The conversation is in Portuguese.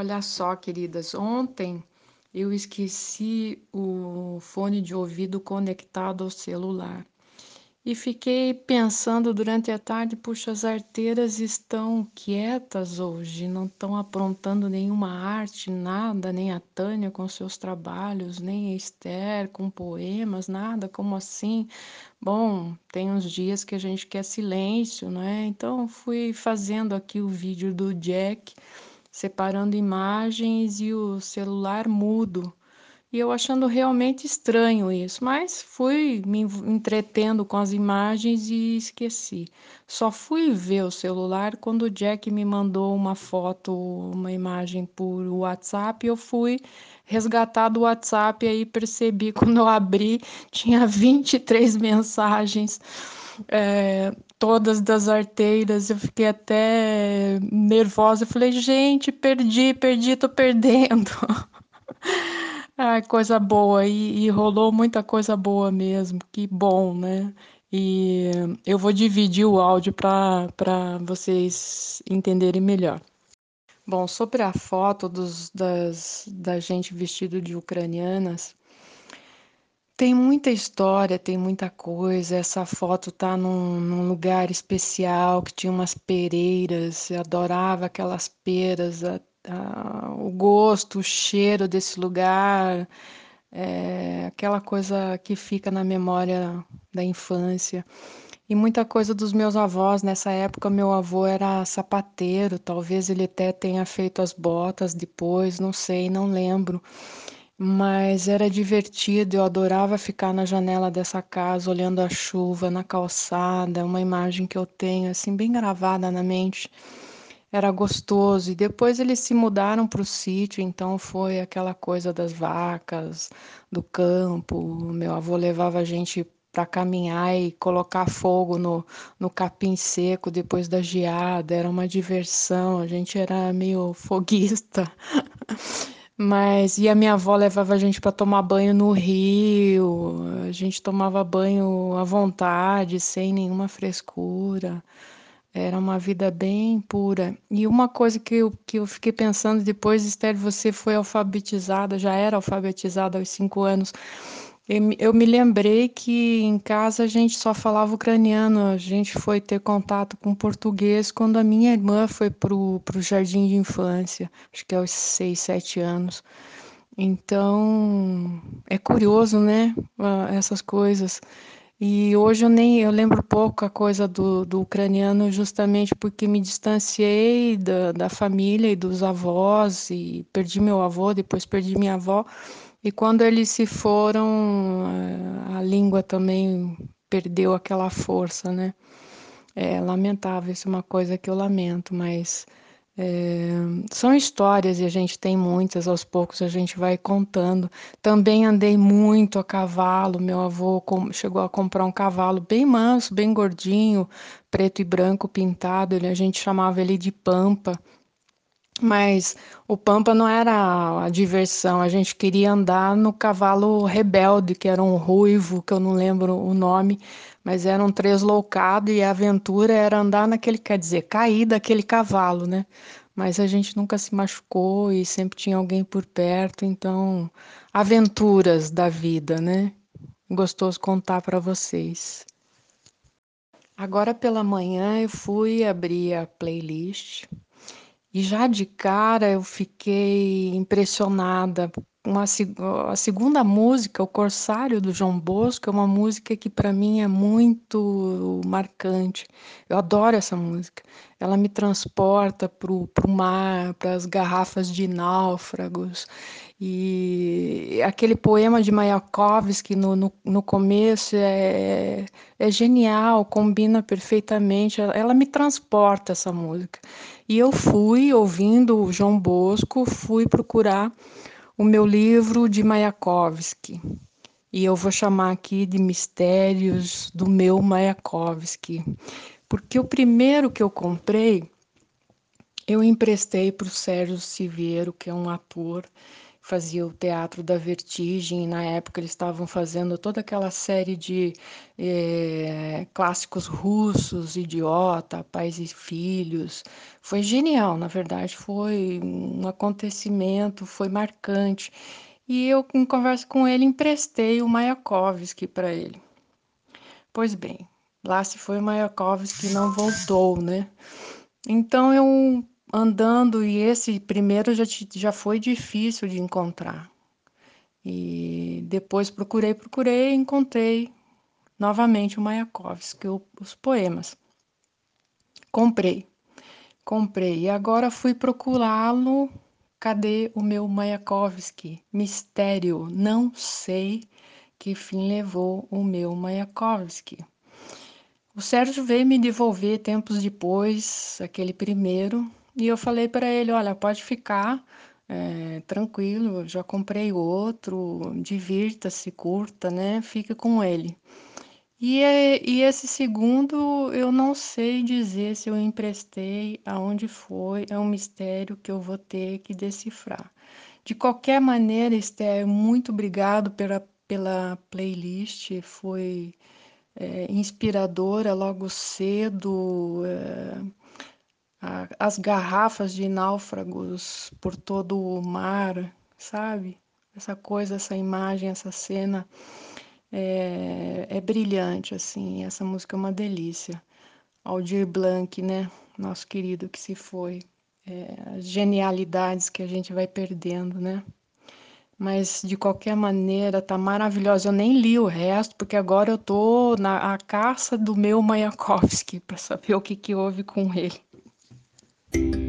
Olha só, queridas, ontem eu esqueci o fone de ouvido conectado ao celular e fiquei pensando durante a tarde, puxa, as arteiras estão quietas hoje, não estão aprontando nenhuma arte, nada, nem a Tânia com seus trabalhos, nem a Esther com poemas, nada, como assim? Bom, tem uns dias que a gente quer silêncio, né? Então fui fazendo aqui o vídeo do Jack separando imagens e o celular mudo. E eu achando realmente estranho isso, mas fui me entretendo com as imagens e esqueci. Só fui ver o celular quando o Jack me mandou uma foto, uma imagem por WhatsApp, eu fui resgatar do WhatsApp e aí percebi quando eu abri tinha 23 mensagens é, todas das arteiras, eu fiquei até nervosa. Eu falei, gente, perdi, perdi, tô perdendo. Ai, coisa boa, e, e, rolou muita coisa boa mesmo, que bom, né? E eu vou dividir o áudio para vocês entenderem melhor. Bom, sobre a foto dos, das, da gente vestido de ucranianas, tem muita história, tem muita coisa. Essa foto tá num, num lugar especial que tinha umas pereiras. Eu adorava aquelas peras, a, a, o gosto, o cheiro desse lugar, é, aquela coisa que fica na memória da infância. E muita coisa dos meus avós. Nessa época, meu avô era sapateiro, talvez ele até tenha feito as botas depois, não sei, não lembro mas era divertido, eu adorava ficar na janela dessa casa olhando a chuva na calçada, uma imagem que eu tenho assim bem gravada na mente. Era gostoso e depois eles se mudaram para o sítio, então foi aquela coisa das vacas, do campo. Meu avô levava a gente para caminhar e colocar fogo no, no capim seco depois da geada, era uma diversão, a gente era meio foguista. Mas e a minha avó levava a gente para tomar banho no rio. A gente tomava banho à vontade, sem nenhuma frescura. Era uma vida bem pura. E uma coisa que eu, que eu fiquei pensando depois, Esther, você foi alfabetizada, já era alfabetizada aos cinco anos. Eu me lembrei que em casa a gente só falava ucraniano, a gente foi ter contato com português quando a minha irmã foi para o jardim de infância, acho que aos seis, sete anos. Então, é curioso, né? Essas coisas. E hoje eu nem eu lembro pouco a coisa do, do ucraniano, justamente porque me distanciei da, da família e dos avós, e perdi meu avô, depois perdi minha avó. E quando eles se foram, a língua também perdeu aquela força, né? É lamentável, isso é uma coisa que eu lamento, mas é, são histórias e a gente tem muitas, aos poucos a gente vai contando. Também andei muito a cavalo, meu avô chegou a comprar um cavalo bem manso, bem gordinho, preto e branco pintado, ele, a gente chamava ele de Pampa, mas o Pampa não era a diversão, a gente queria andar no cavalo rebelde, que era um ruivo, que eu não lembro o nome, mas era um tresloucado e a aventura era andar naquele, quer dizer, cair daquele cavalo, né? Mas a gente nunca se machucou e sempre tinha alguém por perto, então, aventuras da vida, né? Gostoso contar para vocês. Agora pela manhã eu fui abrir a playlist e já de cara eu fiquei impressionada. Uma, a segunda música, O Corsário do João Bosco, é uma música que para mim é muito marcante. Eu adoro essa música. Ela me transporta para o mar, para as garrafas de náufragos. E aquele poema de Mayakovsky no, no, no começo é, é genial, combina perfeitamente. Ela, me transporta essa música. E eu fui ouvindo o João Bosco, fui procurar o meu livro de Mayakovsky. E eu vou chamar aqui de Mistérios do meu Mayakovsky. Porque o primeiro que eu comprei, eu emprestei para o Sérgio Siviero, que é um ator fazia o Teatro da Vertigem, na época eles estavam fazendo toda aquela série de eh, clássicos russos, Idiota, Pais e Filhos. Foi genial, na verdade, foi um acontecimento, foi marcante. E eu, em conversa com ele, emprestei o Mayakovsky para ele. Pois bem, lá se foi o Mayakovsky não voltou, né? Então eu andando e esse primeiro já, já foi difícil de encontrar. E depois procurei, procurei, encontrei novamente o Mayakovsky, os poemas. Comprei, comprei. E agora fui procurá-lo. Cadê o meu Mayakovsky? Mistério, não sei que fim levou o meu Mayakovsky. O Sérgio veio me devolver tempos depois, aquele primeiro, e eu falei para ele: olha, pode ficar é, tranquilo, já comprei outro, divirta-se, curta, né? Fique com ele. E, e esse segundo, eu não sei dizer se eu emprestei, aonde foi, é um mistério que eu vou ter que decifrar. De qualquer maneira, Esther, muito obrigado pela, pela playlist, foi é, inspiradora logo cedo. É, as garrafas de náufragos por todo o mar, sabe? Essa coisa, essa imagem, essa cena é, é brilhante, assim. Essa música é uma delícia. Aldir Blanc, né? Nosso querido que se foi. É, as genialidades que a gente vai perdendo, né? Mas de qualquer maneira tá maravilhosa. Eu nem li o resto, porque agora eu tô na a caça do meu Mayakovsky para saber o que, que houve com ele. thank you